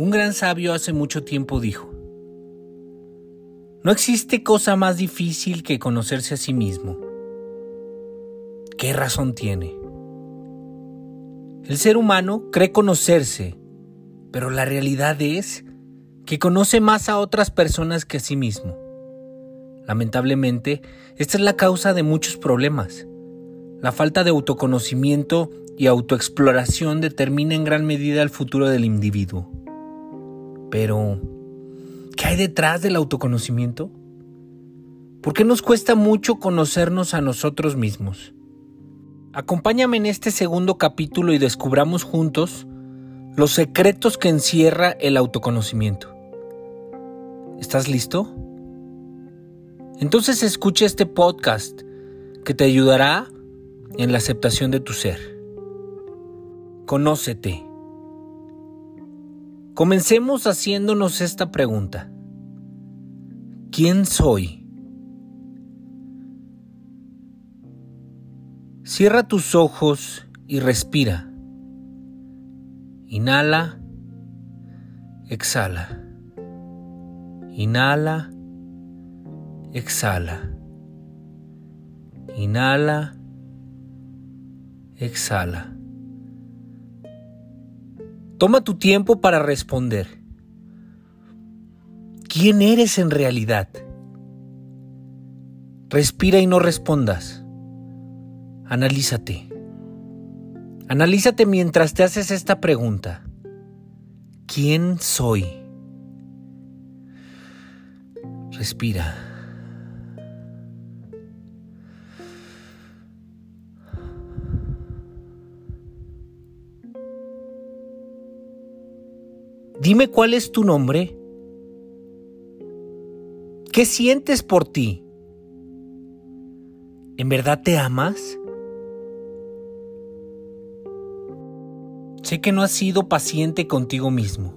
Un gran sabio hace mucho tiempo dijo, no existe cosa más difícil que conocerse a sí mismo. ¿Qué razón tiene? El ser humano cree conocerse, pero la realidad es que conoce más a otras personas que a sí mismo. Lamentablemente, esta es la causa de muchos problemas. La falta de autoconocimiento y autoexploración determina en gran medida el futuro del individuo. Pero, ¿qué hay detrás del autoconocimiento? ¿Por qué nos cuesta mucho conocernos a nosotros mismos? Acompáñame en este segundo capítulo y descubramos juntos los secretos que encierra el autoconocimiento. ¿Estás listo? Entonces escucha este podcast que te ayudará en la aceptación de tu ser. Conócete. Comencemos haciéndonos esta pregunta. ¿Quién soy? Cierra tus ojos y respira. Inhala. Exhala. Inhala. Exhala. Inhala. Exhala. Toma tu tiempo para responder. ¿Quién eres en realidad? Respira y no respondas. Analízate. Analízate mientras te haces esta pregunta. ¿Quién soy? Respira. Dime cuál es tu nombre. ¿Qué sientes por ti? ¿En verdad te amas? Sé que no has sido paciente contigo mismo.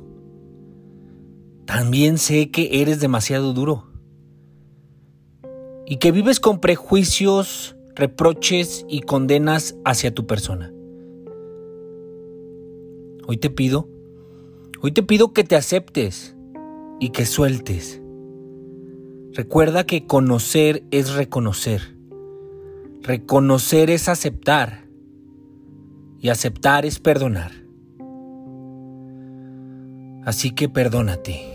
También sé que eres demasiado duro. Y que vives con prejuicios, reproches y condenas hacia tu persona. Hoy te pido, hoy te pido que te aceptes y que sueltes. Recuerda que conocer es reconocer. Reconocer es aceptar. Y aceptar es perdonar. Así que perdónate.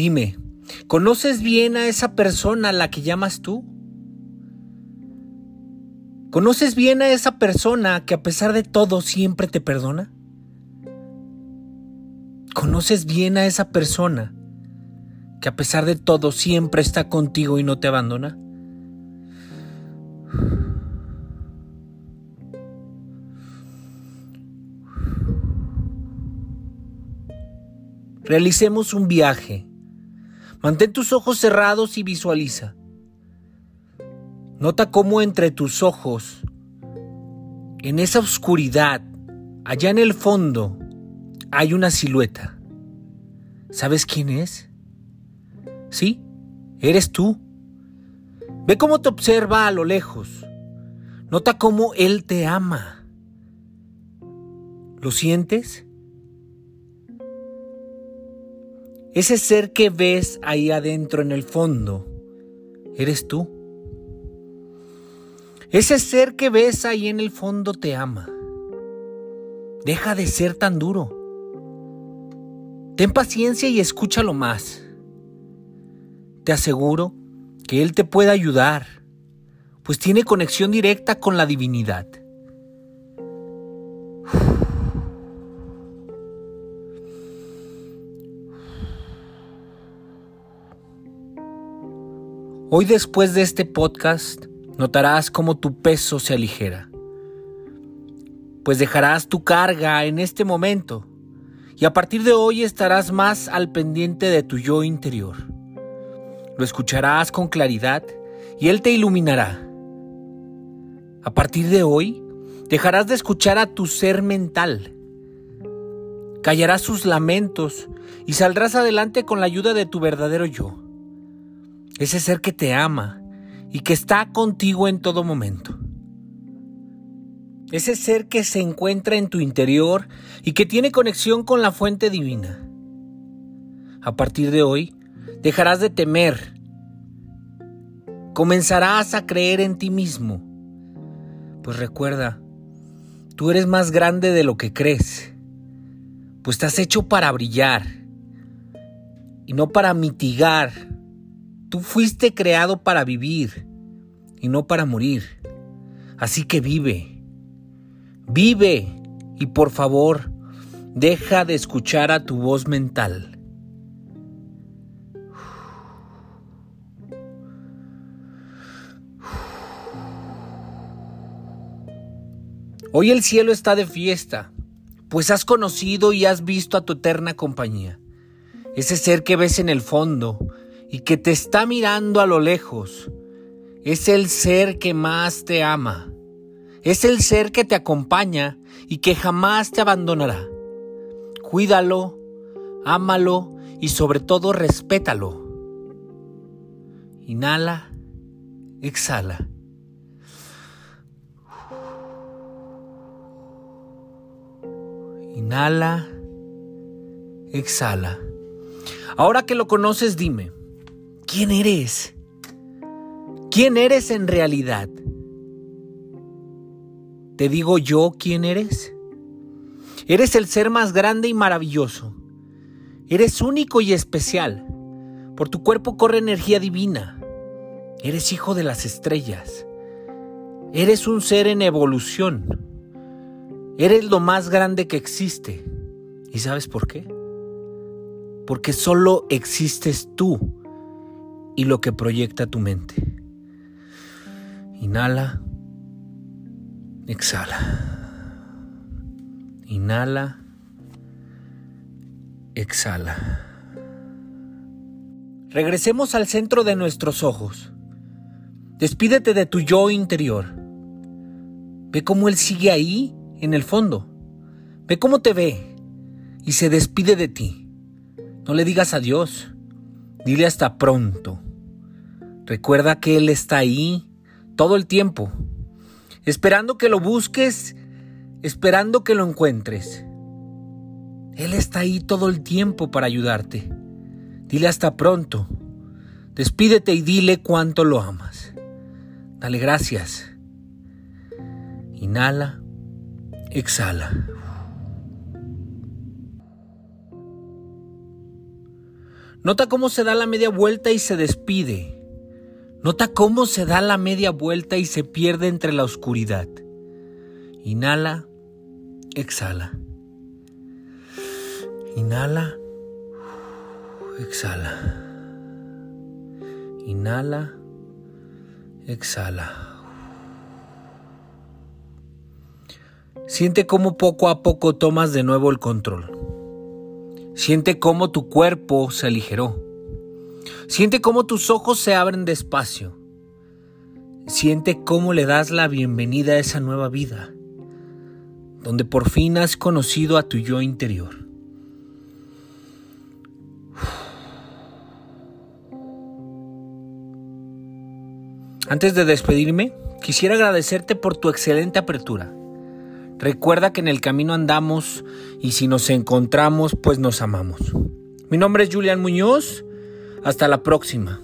Dime, ¿conoces bien a esa persona a la que llamas tú? ¿Conoces bien a esa persona que a pesar de todo siempre te perdona? ¿Conoces bien a esa persona que a pesar de todo siempre está contigo y no te abandona? Realicemos un viaje. Mantén tus ojos cerrados y visualiza. Nota cómo entre tus ojos, en esa oscuridad, allá en el fondo, hay una silueta. ¿Sabes quién es? Sí, eres tú. Ve cómo te observa a lo lejos. Nota cómo Él te ama. ¿Lo sientes? Ese ser que ves ahí adentro en el fondo, eres tú. Ese ser que ves ahí en el fondo te ama. Deja de ser tan duro. Ten paciencia y escúchalo más. Te aseguro que Él te puede ayudar, pues tiene conexión directa con la divinidad. Hoy después de este podcast notarás cómo tu peso se aligera, pues dejarás tu carga en este momento y a partir de hoy estarás más al pendiente de tu yo interior. Lo escucharás con claridad y Él te iluminará. A partir de hoy, dejarás de escuchar a tu ser mental callarás sus lamentos y saldrás adelante con la ayuda de tu verdadero yo. Ese ser que te ama y que está contigo en todo momento. Ese ser que se encuentra en tu interior y que tiene conexión con la fuente divina. A partir de hoy, dejarás de temer. Comenzarás a creer en ti mismo. Pues recuerda, tú eres más grande de lo que crees. Pues estás hecho para brillar y no para mitigar. Tú fuiste creado para vivir y no para morir. Así que vive. Vive y por favor, deja de escuchar a tu voz mental. Hoy el cielo está de fiesta, pues has conocido y has visto a tu eterna compañía, ese ser que ves en el fondo y que te está mirando a lo lejos, es el ser que más te ama es el ser que te acompaña y que jamás te abandonará. Cuídalo, ámalo y sobre todo respétalo. Inhala, exhala. Inhala, exhala. Ahora que lo conoces, dime, ¿quién eres? ¿Quién eres en realidad? ¿Te digo yo quién eres? Eres el ser más grande y maravilloso. Eres único y especial. Por tu cuerpo corre energía divina. Eres hijo de las estrellas. Eres un ser en evolución. Eres lo más grande que existe. ¿Y sabes por qué? Porque solo existes tú y lo que proyecta tu mente. Inhala. Exhala. Inhala. Exhala. Regresemos al centro de nuestros ojos. Despídete de tu yo interior. Ve cómo él sigue ahí, en el fondo. Ve cómo te ve y se despide de ti. No le digas adiós. Dile hasta pronto. Recuerda que él está ahí todo el tiempo esperando que lo busques, esperando que lo encuentres. Él está ahí todo el tiempo para ayudarte. Dile hasta pronto. Despídete y dile cuánto lo amas. Dale gracias. Inhala, exhala. Nota cómo se da la media vuelta y se despide. Nota cómo se da la media vuelta y se pierde entre la oscuridad. Inhala, exhala. Inhala, exhala. Inhala, exhala. Siente cómo poco a poco tomas de nuevo el control. Siente cómo tu cuerpo se aligeró. Siente cómo tus ojos se abren despacio. Siente cómo le das la bienvenida a esa nueva vida, donde por fin has conocido a tu yo interior. Antes de despedirme, quisiera agradecerte por tu excelente apertura. Recuerda que en el camino andamos y si nos encontramos, pues nos amamos. Mi nombre es Julián Muñoz hasta la próxima.